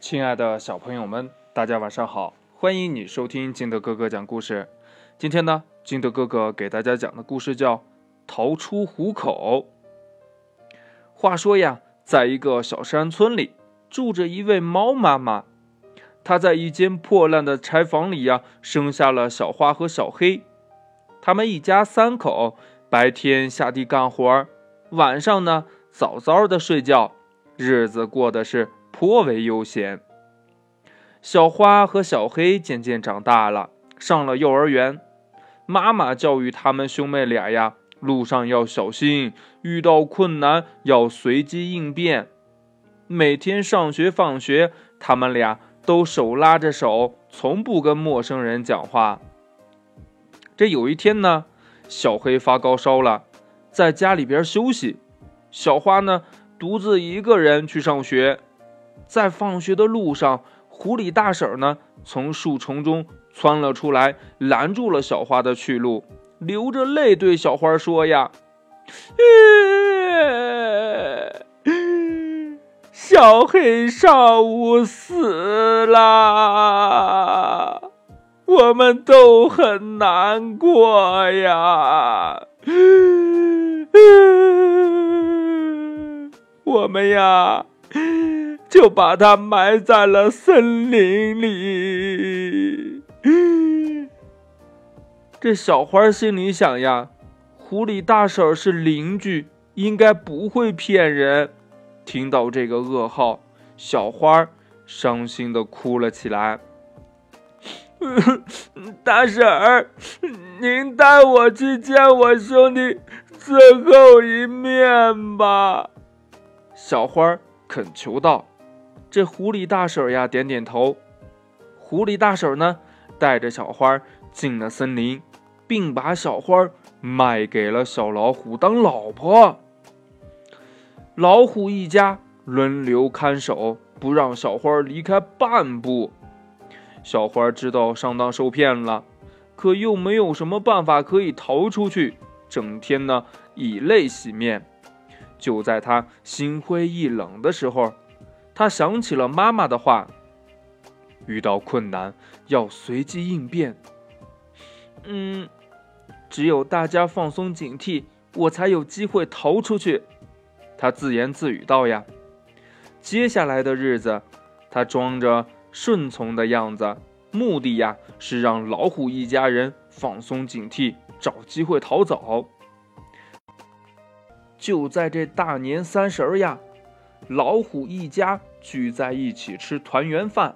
亲爱的小朋友们，大家晚上好！欢迎你收听金德哥哥讲故事。今天呢，金德哥哥给大家讲的故事叫《逃出虎口》。话说呀，在一个小山村里，住着一位猫妈妈。她在一间破烂的柴房里呀，生下了小花和小黑。他们一家三口，白天下地干活，晚上呢，早早的睡觉，日子过得是。颇为悠闲。小花和小黑渐渐长大了，上了幼儿园。妈妈教育他们兄妹俩呀，路上要小心，遇到困难要随机应变。每天上学放学，他们俩都手拉着手，从不跟陌生人讲话。这有一天呢，小黑发高烧了，在家里边休息。小花呢，独自一个人去上学。在放学的路上，狐狸大婶呢从树丛中窜了出来，拦住了小花的去路，流着泪对小花说：“呀，小黑上午死了，我们都很难过呀，我们呀。”就把它埋在了森林里。这小花心里想呀，狐狸大婶是邻居，应该不会骗人。听到这个噩耗，小花伤心的哭了起来。大婶儿，您带我去见我兄弟最后一面吧。小花恳求道。这狐狸大婶呀，点点头。狐狸大婶呢，带着小花进了森林，并把小花卖给了小老虎当老婆。老虎一家轮流看守，不让小花离开半步。小花知道上当受骗了，可又没有什么办法可以逃出去，整天呢以泪洗面。就在他心灰意冷的时候。他想起了妈妈的话：“遇到困难要随机应变。”嗯，只有大家放松警惕，我才有机会逃出去。他自言自语道：“呀，接下来的日子，他装着顺从的样子，目的呀是让老虎一家人放松警惕，找机会逃走。”就在这大年三十儿呀。老虎一家聚在一起吃团圆饭，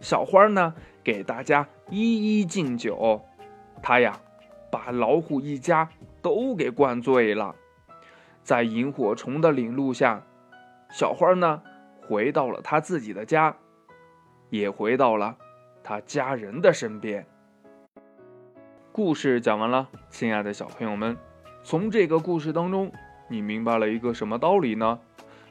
小花呢给大家一一敬酒，他呀把老虎一家都给灌醉了。在萤火虫的领路下，小花呢回到了他自己的家，也回到了他家人的身边。故事讲完了，亲爱的小朋友们，从这个故事当中，你明白了一个什么道理呢？